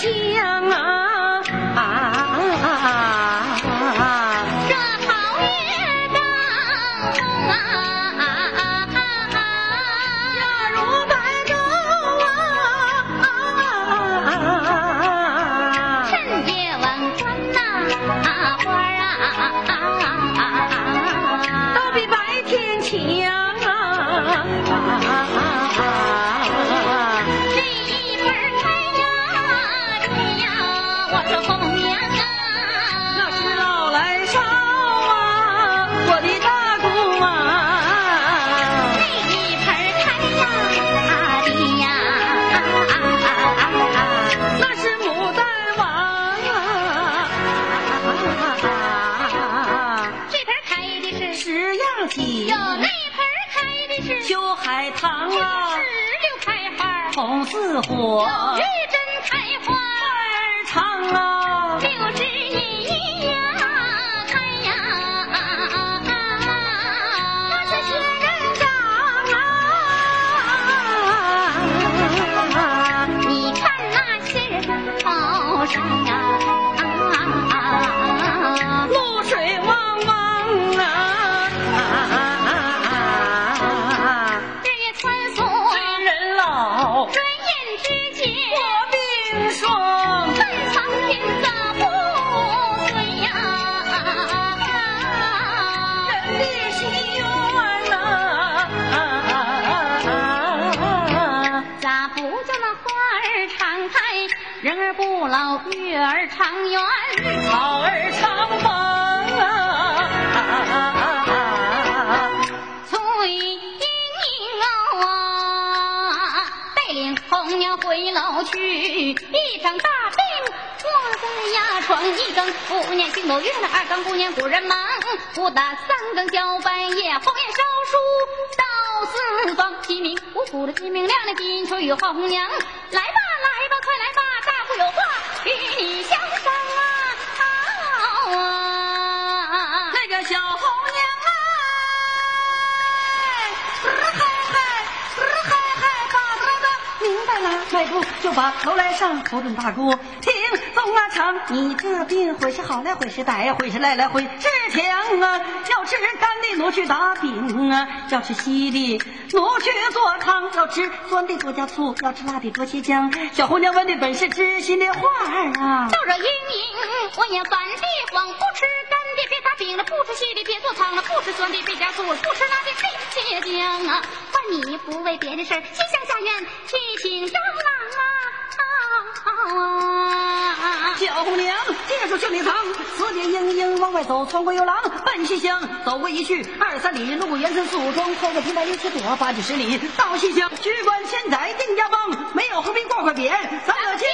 香啊！海棠啊石，榴开花，红似火，玉针开花，儿长啊！六枝银呀儿不老，月儿长圆？草儿长风啊！翠英英啊，带领红娘回楼去，一场大病卧在牙床，一更姑娘行走月了，二更姑娘古人忙，不打三更交半夜，后院烧书到四方，鸡鸣五谷的鸡鸣亮的金锤与红娘，来吧来吧快来吧，迈步就把头来上，头准大姑听宗啊唱，你这病会是好来会是歹，会是来来会是强啊，要吃干的挪去打饼啊，要吃稀的挪去做汤，要吃酸的多加醋，要吃辣的多些姜。小红娘问的本是知心的话儿啊。到这英英，我也烦的慌，不吃干的别打饼了，不吃稀的别做汤了，不吃酸的别加醋，不吃辣的别切姜啊！换你不为别的事儿，心想去请张郎啊！小红娘借住绣里藏，四点莺莺往外走，穿过游廊，奔西厢。走过一去二三里，路过元村宿庄，穿过平台六七朵八九十里，到西厢。居官千载定家邦，没有和平过块匾，咱可进。